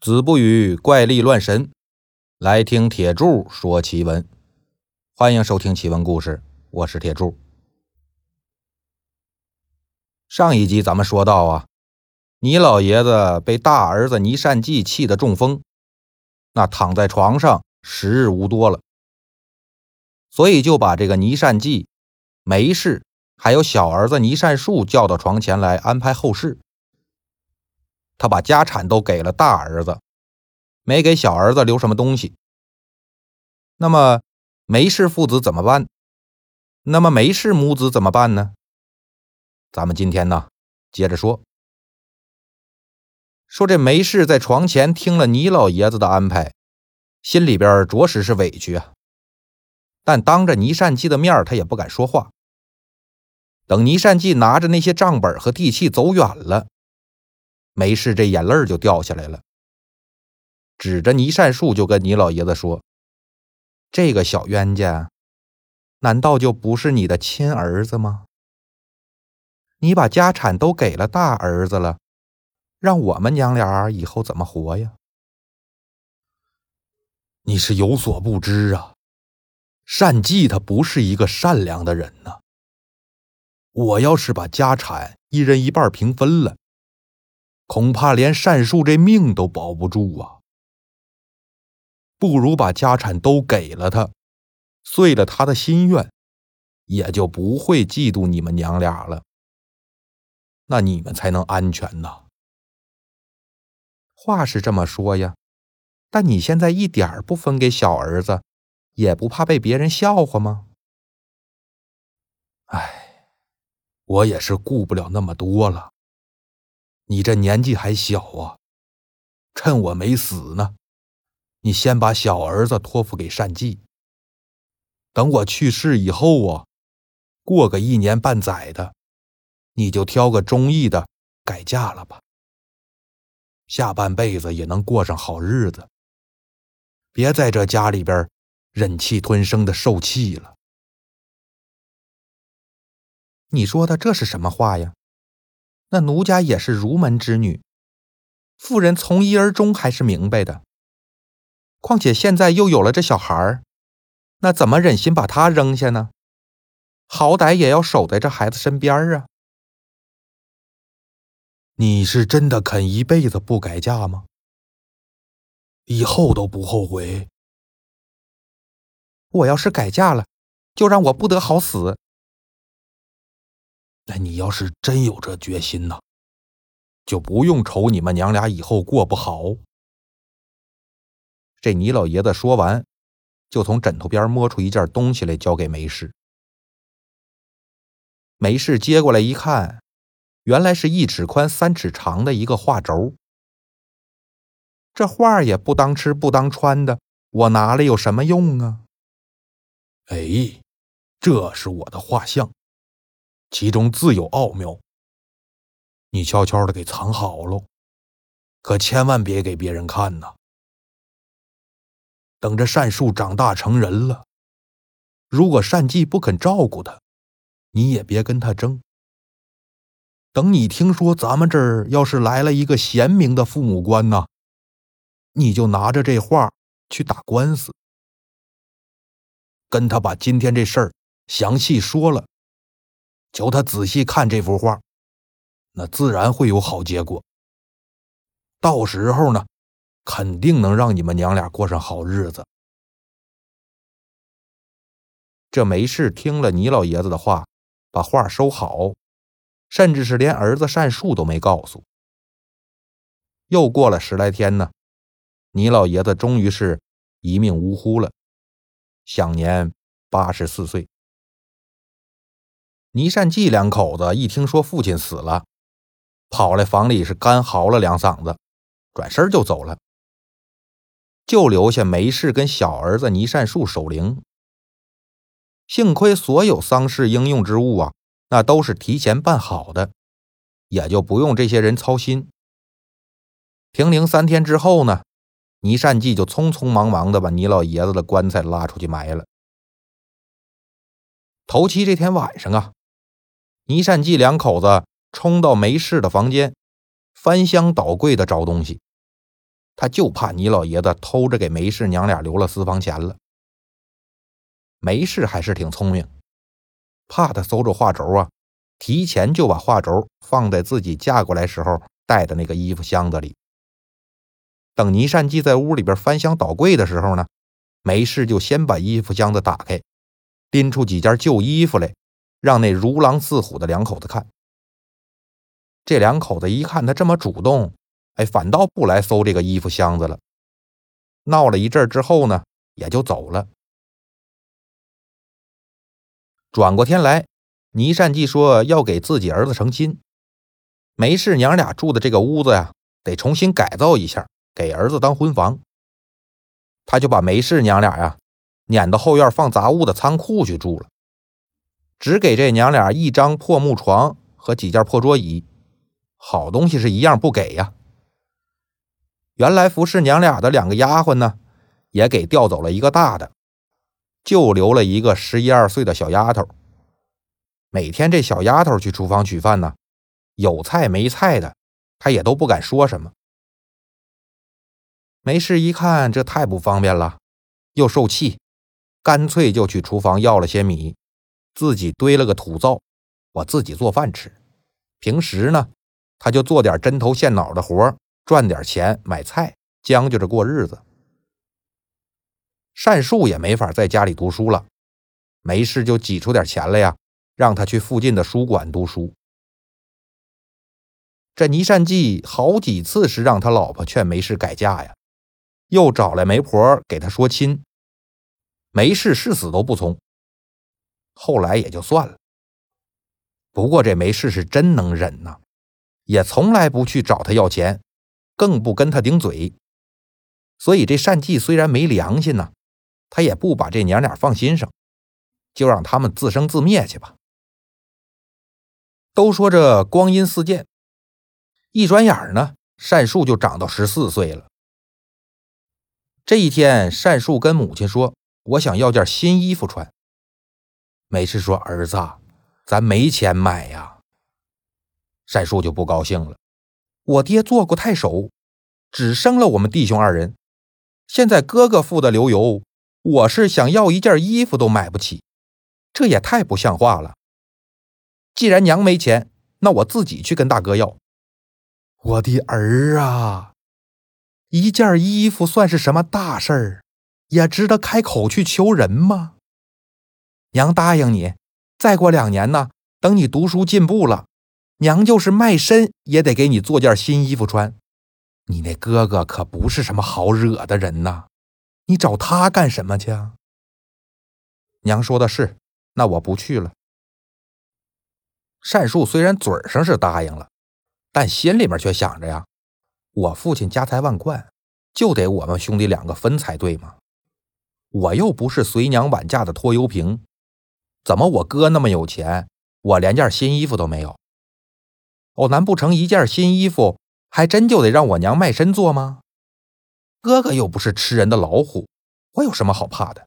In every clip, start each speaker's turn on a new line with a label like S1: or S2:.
S1: 子不语怪力乱神，来听铁柱说奇闻。欢迎收听奇闻故事，我是铁柱。上一集咱们说到啊，倪老爷子被大儿子倪善济气得中风，那躺在床上时日无多了，所以就把这个倪善济、梅氏还有小儿子倪善树叫到床前来安排后事。他把家产都给了大儿子，没给小儿子留什么东西。那么梅氏父子怎么办？那么梅氏母子怎么办呢？咱们今天呢，接着说。说这梅氏在床前听了倪老爷子的安排，心里边着实是委屈啊。但当着倪善济的面，他也不敢说话。等倪善济拿着那些账本和地契走远了。没事，这眼泪就掉下来了，指着倪善树就跟倪老爷子说：“这个小冤家，难道就不是你的亲儿子吗？你把家产都给了大儿子了，让我们娘俩以后怎么活呀？”
S2: 你是有所不知啊，善继他不是一个善良的人呢。我要是把家产一人一半平分了。恐怕连善树这命都保不住啊！不如把家产都给了他，遂了他的心愿，也就不会嫉妒你们娘俩了。那你们才能安全呐。
S1: 话是这么说呀，但你现在一点不分给小儿子，也不怕被别人笑话吗？
S2: 哎，我也是顾不了那么多了。你这年纪还小啊，趁我没死呢，你先把小儿子托付给善继。等我去世以后啊，过个一年半载的，你就挑个中意的改嫁了吧。下半辈子也能过上好日子，别在这家里边忍气吞声的受气了。
S1: 你说的这是什么话呀？那奴家也是儒门之女，妇人从一而终还是明白的。况且现在又有了这小孩儿，那怎么忍心把他扔下呢？好歹也要守在这孩子身边啊！
S2: 你是真的肯一辈子不改嫁吗？以后都不后悔？
S1: 我要是改嫁了，就让我不得好死。
S2: 那你要是真有这决心呢，就不用愁你们娘俩以后过不好。
S1: 这倪老爷子说完，就从枕头边摸出一件东西来，交给梅氏。梅氏接过来一看，原来是一尺宽、三尺长的一个画轴。这画也不当吃不当穿的，我拿了有什么用啊？
S2: 哎，这是我的画像。其中自有奥妙，你悄悄的给藏好喽，可千万别给别人看呐。等着善树长大成人了，如果善继不肯照顾他，你也别跟他争。等你听说咱们这儿要是来了一个贤明的父母官呐，你就拿着这画去打官司，跟他把今天这事儿详细说了。求他仔细看这幅画，那自然会有好结果。到时候呢，肯定能让你们娘俩过上好日子。
S1: 这梅氏听了倪老爷子的话，把画收好，甚至是连儿子善树都没告诉。又过了十来天呢，倪老爷子终于是一命呜呼了，享年八十四岁。倪善济两口子一听说父亲死了，跑来房里是干嚎了两嗓子，转身就走了，就留下梅氏跟小儿子倪善树守灵。幸亏所有丧事应用之物啊，那都是提前办好的，也就不用这些人操心。停灵三天之后呢，倪善济就匆匆忙忙的把倪老爷子的棺材拉出去埋了。头七这天晚上啊。倪善济两口子冲到梅氏的房间，翻箱倒柜的找东西，他就怕倪老爷子偷着给梅氏娘俩留了私房钱了。梅氏还是挺聪明，怕他搜着画轴啊，提前就把画轴放在自己嫁过来时候带的那个衣服箱子里。等倪善记在屋里边翻箱倒柜的时候呢，梅氏就先把衣服箱子打开，拎出几件旧衣服来，让那如狼似虎的两口子看。这两口子一看他这么主动。哎，反倒不来搜这个衣服箱子了。闹了一阵之后呢，也就走了。转过天来，倪善记说要给自己儿子成亲，梅氏娘俩住的这个屋子呀，得重新改造一下，给儿子当婚房。他就把梅氏娘俩呀撵到后院放杂物的仓库去住了，只给这娘俩一张破木床和几件破桌椅，好东西是一样不给呀。原来服侍娘俩的两个丫鬟呢，也给调走了一个大的，就留了一个十一二岁的小丫头。每天这小丫头去厨房取饭呢，有菜没菜的，她也都不敢说什么。没事一看这太不方便了，又受气，干脆就去厨房要了些米，自己堆了个土灶，我自己做饭吃。平时呢，他就做点针头线脑的活赚点钱买菜，将就着过日子。善树也没法在家里读书了，没事就挤出点钱来呀，让他去附近的书馆读书。这倪善记好几次是让他老婆劝没事改嫁呀，又找来媒婆给他说亲，没事誓死都不从。后来也就算了。不过这没事是真能忍呐，也从来不去找他要钱。更不跟他顶嘴，所以这善继虽然没良心呢，他也不把这娘俩放心上，就让他们自生自灭去吧。都说这光阴似箭，一转眼呢，善树就长到十四岁了。这一天，善树跟母亲说：“我想要件新衣服穿。”没事说：“儿子，咱没钱买呀。”善树就不高兴了。我爹做过太守，只生了我们弟兄二人。现在哥哥富得流油，我是想要一件衣服都买不起，这也太不像话了。既然娘没钱，那我自己去跟大哥要。我的儿啊，一件衣服算是什么大事儿，也值得开口去求人吗？娘答应你，再过两年呢，等你读书进步了。娘就是卖身也得给你做件新衣服穿，你那哥哥可不是什么好惹的人呐，你找他干什么去啊？娘说的是，那我不去了。善树虽然嘴上是答应了，但心里面却想着呀，我父亲家财万贯，就得我们兄弟两个分才对嘛。我又不是随娘晚嫁的拖油瓶，怎么我哥那么有钱，我连件新衣服都没有？哦，难不成一件新衣服还真就得让我娘卖身做吗？哥哥又不是吃人的老虎，我有什么好怕的？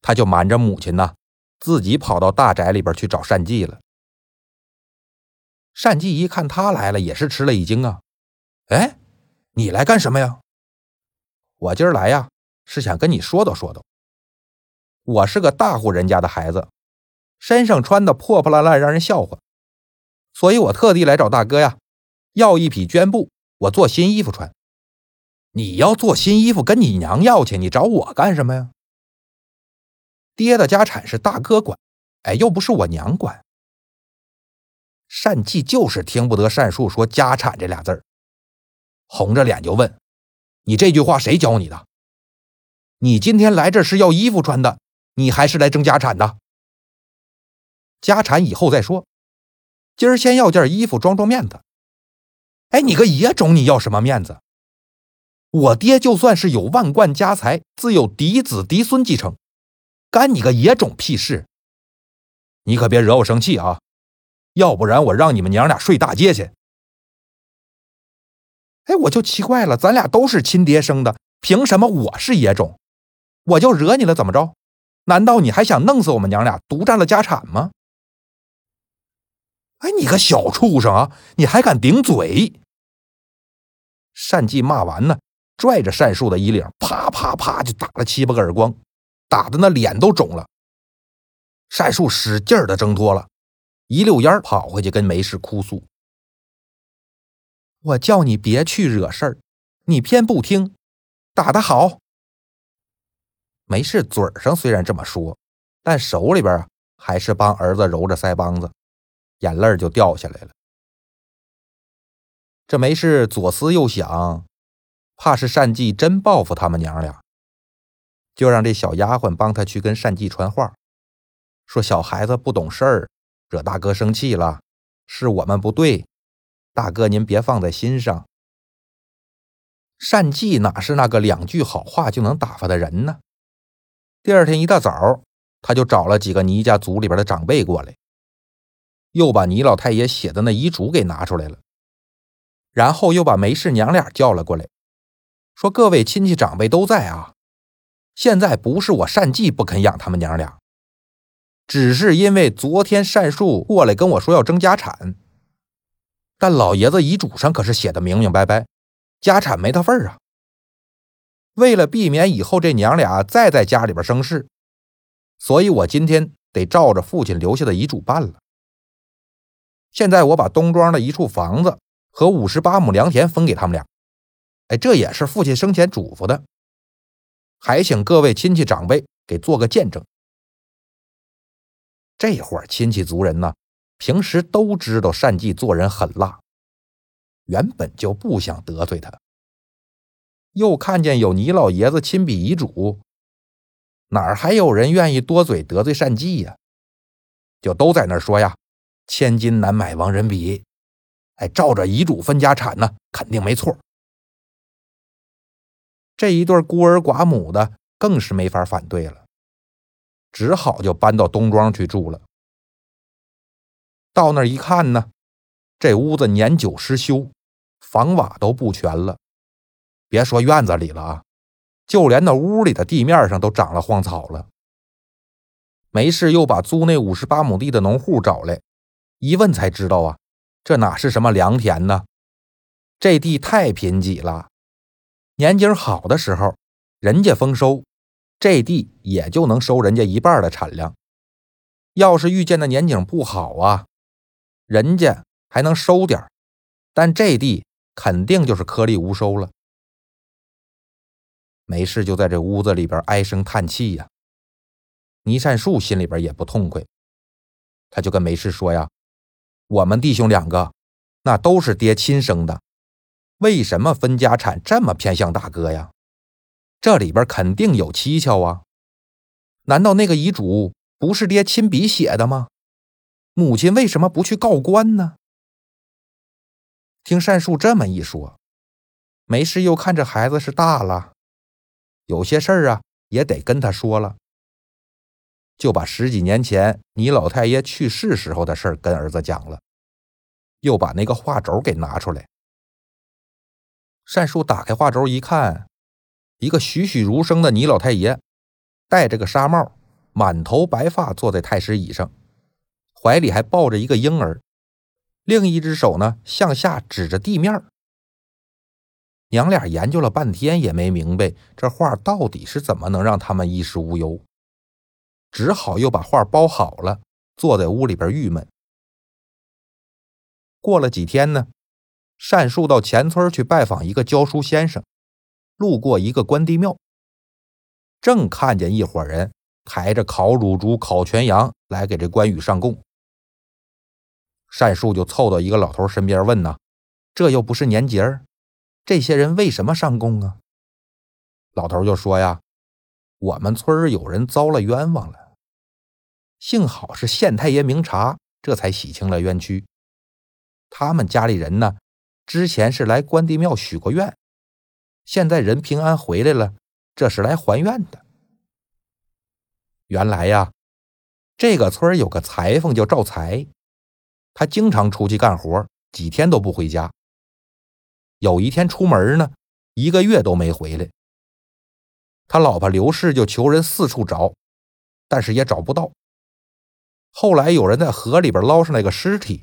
S1: 他就瞒着母亲呢，自己跑到大宅里边去找善继了。善继一看他来了，也是吃了一惊啊！哎，你来干什么呀？我今儿来呀，是想跟你说道说道。我是个大户人家的孩子，身上穿的破破烂烂，让人笑话。所以我特地来找大哥呀，要一匹绢布，我做新衣服穿。你要做新衣服，跟你娘要去，你找我干什么呀？爹的家产是大哥管，哎，又不是我娘管。单季就是听不得单树说家产这俩字儿，红着脸就问：“你这句话谁教你的？你今天来这是要衣服穿的，你还是来争家产的？家产以后再说。”今儿先要件衣服装装面子。哎，你个野种，你要什么面子？我爹就算是有万贯家财，自有嫡子嫡孙继承，干你个野种屁事！你可别惹我生气啊，要不然我让你们娘俩睡大街去。哎，我就奇怪了，咱俩都是亲爹生的，凭什么我是野种？我就惹你了，怎么着？难道你还想弄死我们娘俩，独占了家产吗？哎，你个小畜生啊！你还敢顶嘴？单季骂完呢，拽着单树的衣领，啪啪啪就打了七八个耳光，打的那脸都肿了。单树使劲的挣脱了，一溜烟跑回去跟梅氏哭诉：“我叫你别去惹事儿，你偏不听，打得好。”没事嘴上虽然这么说，但手里边还是帮儿子揉着腮帮子，眼泪就掉下来了。这梅氏左思右想，怕是单季真报复他们娘俩，就让这小丫鬟帮他去跟单季传话，说小孩子不懂事儿，惹大哥生气了，是我们不对，大哥您别放在心上。单季哪是那个两句好话就能打发的人呢？第二天一大早，他就找了几个倪家族里边的长辈过来，又把倪老太爷写的那遗嘱给拿出来了。然后又把梅氏娘俩叫了过来，说：“各位亲戚长辈都在啊，现在不是我单季不肯养他们娘俩，只是因为昨天单树过来跟我说要争家产，但老爷子遗嘱上可是写的明明白白，家产没他份儿啊。为了避免以后这娘俩再在家里边生事，所以我今天得照着父亲留下的遗嘱办了。现在我把东庄的一处房子。”和五十八亩良田分给他们俩，哎，这也是父亲生前嘱咐的，还请各位亲戚长辈给做个见证。这伙亲戚族人呢，平时都知道单季做人狠辣，原本就不想得罪他，又看见有倪老爷子亲笔遗嘱，哪儿还有人愿意多嘴得罪单季呀？就都在那说呀：“千金难买亡人笔。”哎，照着遗嘱分家产呢，肯定没错。这一对孤儿寡母的更是没法反对了，只好就搬到东庄去住了。到那儿一看呢，这屋子年久失修，房瓦都不全了。别说院子里了啊，就连那屋里的地面上都长了荒草了。没事，又把租那五十八亩地的农户找来，一问才知道啊。这哪是什么良田呢？这地太贫瘠了。年景好的时候，人家丰收，这地也就能收人家一半的产量。要是遇见的年景不好啊，人家还能收点但这地肯定就是颗粒无收了。没事，就在这屋子里边唉声叹气呀。倪善树心里边也不痛快，他就跟梅氏说呀。我们弟兄两个，那都是爹亲生的，为什么分家产这么偏向大哥呀？这里边肯定有蹊跷啊！难道那个遗嘱不是爹亲笔写的吗？母亲为什么不去告官呢？听善树这么一说，没事又看这孩子是大了，有些事儿啊也得跟他说了。就把十几年前你老太爷去世时候的事儿跟儿子讲了，又把那个画轴给拿出来。单树打开画轴一看，一个栩栩如生的你老太爷，戴着个纱帽，满头白发，坐在太师椅上，怀里还抱着一个婴儿，另一只手呢向下指着地面儿。娘俩研究了半天也没明白这画到底是怎么能让他们衣食无忧。只好又把画包好了，坐在屋里边郁闷。过了几天呢，单树到前村去拜访一个教书先生，路过一个关帝庙，正看见一伙人抬着烤乳猪、烤全羊来给这关羽上供。单树就凑到一个老头身边问：“呐，这又不是年节儿，这些人为什么上供啊？”老头就说：“呀。”我们村儿有人遭了冤枉了，幸好是县太爷明察，这才洗清了冤屈。他们家里人呢，之前是来关帝庙许过愿，现在人平安回来了，这是来还愿的。原来呀，这个村有个裁缝叫赵才，他经常出去干活，几天都不回家。有一天出门呢，一个月都没回来。他老婆刘氏就求人四处找，但是也找不到。后来有人在河里边捞上来个尸体，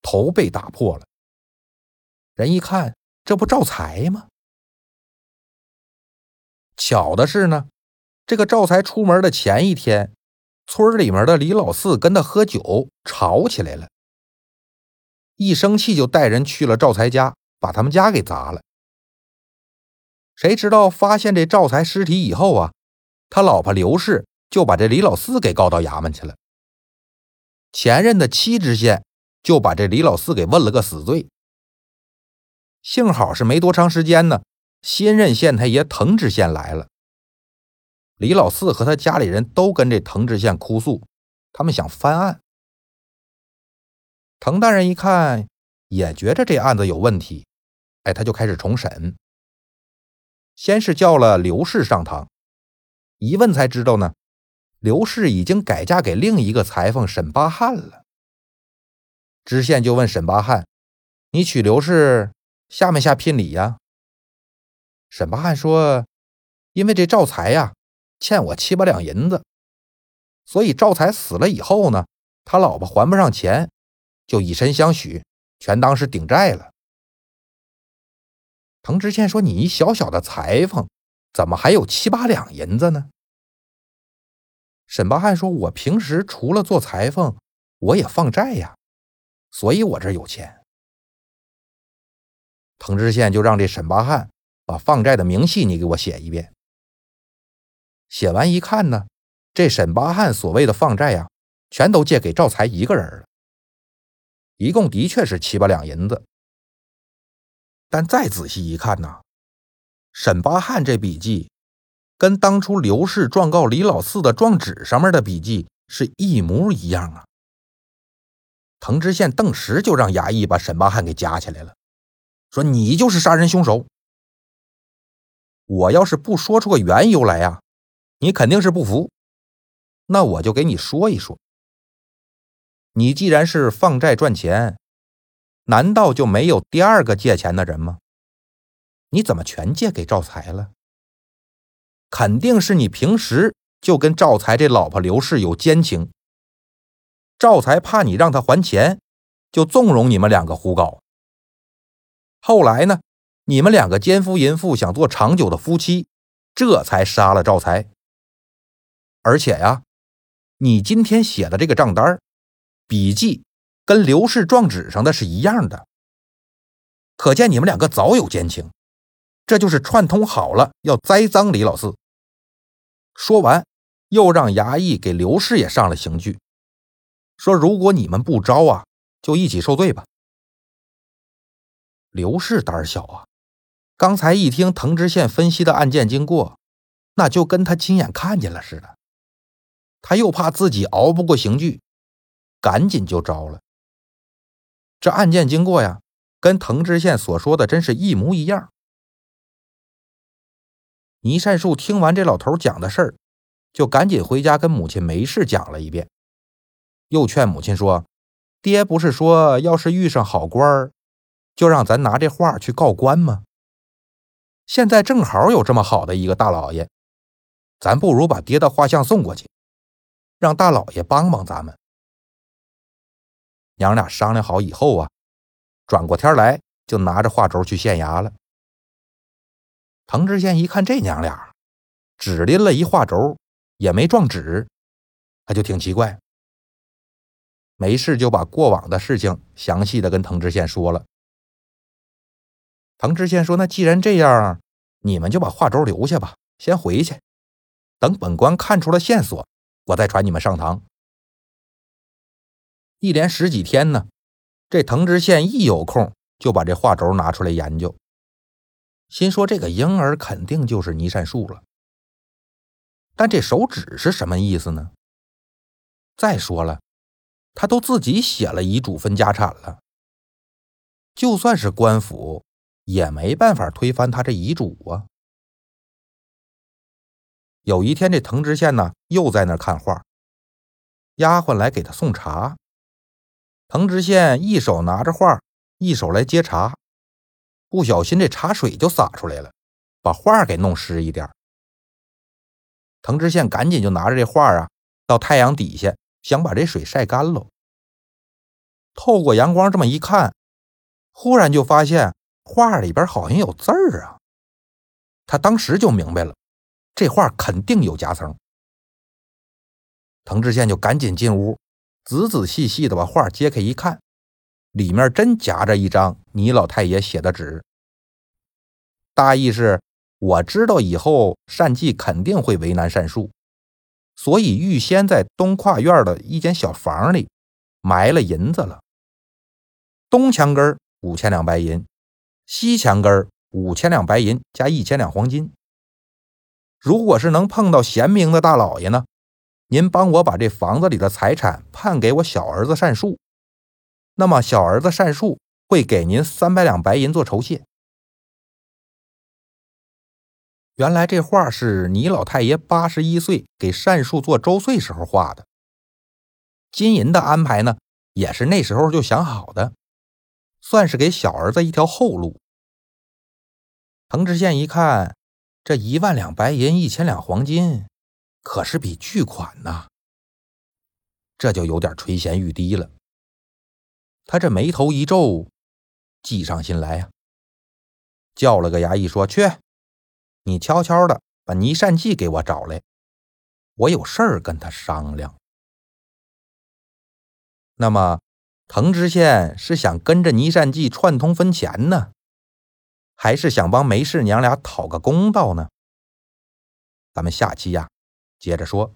S1: 头被打破了。人一看这不赵才吗？巧的是呢，这个赵才出门的前一天，村里面的李老四跟他喝酒吵起来了，一生气就带人去了赵才家，把他们家给砸了。谁知道发现这赵才尸体以后啊，他老婆刘氏就把这李老四给告到衙门去了。前任的七知县就把这李老四给问了个死罪。幸好是没多长时间呢，新任县太爷滕知县来了。李老四和他家里人都跟这滕知县哭诉，他们想翻案。滕大人一看，也觉着这案子有问题，哎，他就开始重审。先是叫了刘氏上堂，一问才知道呢，刘氏已经改嫁给另一个裁缝沈巴汉了。知县就问沈巴汉：“你娶刘氏？”下没下聘礼呀？沈巴汉说：“因为这赵才呀欠我七八两银子，所以赵才死了以后呢，他老婆还不上钱，就以身相许，全当是顶债了。”滕知县说：“你一小小的裁缝，怎么还有七八两银子呢？”沈巴汉说：“我平时除了做裁缝，我也放债呀，所以我这有钱。”滕知县就让这沈巴汉把放债的明细你给我写一遍。写完一看呢，这沈巴汉所谓的放债呀，全都借给赵才一个人了，一共的确是七八两银子。但再仔细一看呢，沈巴汉这笔记跟当初刘氏状告李老四的状纸上面的笔记是一模一样啊。滕知县顿时就让衙役把沈巴汉给夹起来了。说你就是杀人凶手。我要是不说出个缘由来呀，你肯定是不服。那我就给你说一说。你既然是放债赚钱，难道就没有第二个借钱的人吗？你怎么全借给赵才了？肯定是你平时就跟赵才这老婆刘氏有奸情。赵才怕你让他还钱，就纵容你们两个胡搞。后来呢？你们两个奸夫淫妇想做长久的夫妻，这才杀了赵才。而且呀，你今天写的这个账单笔记跟刘氏状纸上的是一样的，可见你们两个早有奸情。这就是串通好了要栽赃李老四。说完，又让衙役给刘氏也上了刑具，说如果你们不招啊，就一起受罪吧。刘氏胆小啊，刚才一听滕知县分析的案件经过，那就跟他亲眼看见了似的。他又怕自己熬不过刑具，赶紧就招了。这案件经过呀，跟滕知县所说的真是一模一样。倪善树听完这老头讲的事儿，就赶紧回家跟母亲梅氏讲了一遍，又劝母亲说：“爹不是说要是遇上好官儿。”就让咱拿这画去告官吗？现在正好有这么好的一个大老爷，咱不如把爹的画像送过去，让大老爷帮帮咱们。娘俩商量好以后啊，转过天来就拿着画轴去县衙了。滕知县一看这娘俩，只拎了一画轴，也没撞纸，他就挺奇怪。没事就把过往的事情详细的跟滕知县说了。滕知县说：“那既然这样，你们就把画轴留下吧，先回去。等本官看出了线索，我再传你们上堂。”一连十几天呢，这滕知县一有空就把这画轴拿出来研究，心说这个婴儿肯定就是倪善树了。但这手指是什么意思呢？再说了，他都自己写了遗嘱分家产了，就算是官府。也没办法推翻他这遗嘱啊！有一天，这滕知县呢又在那看画，丫鬟来给他送茶。滕知县一手拿着画，一手来接茶，不小心这茶水就洒出来了，把画给弄湿一点。滕知县赶紧就拿着这画啊到太阳底下，想把这水晒干喽。透过阳光这么一看，忽然就发现。画里边好像有字儿啊。他当时就明白了，这画肯定有夹层。滕知县就赶紧进屋，仔仔细细的把画揭开一看，里面真夹着一张倪老太爷写的纸。大意是：我知道以后单季肯定会为难单树，所以预先在东跨院的一间小房里埋了银子了。东墙根五千两白银，西墙根五千两白银加一千两黄金。如果是能碰到贤明的大老爷呢？您帮我把这房子里的财产判给我小儿子单树，那么小儿子单树会给您三百两白银做酬谢。原来这画是倪老太爷八十一岁给单树做周岁时候画的，金银的安排呢，也是那时候就想好的，算是给小儿子一条后路。滕知县一看，这一万两白银，一千两黄金。可是笔巨款呐，这就有点垂涎欲滴了。他这眉头一皱，计上心来呀，叫了个衙役说：“去，你悄悄的把倪善济给我找来，我有事儿跟他商量。”那么，滕知县是想跟着倪善济串通分钱呢，还是想帮梅氏娘俩讨个公道呢？咱们下期呀。接着说。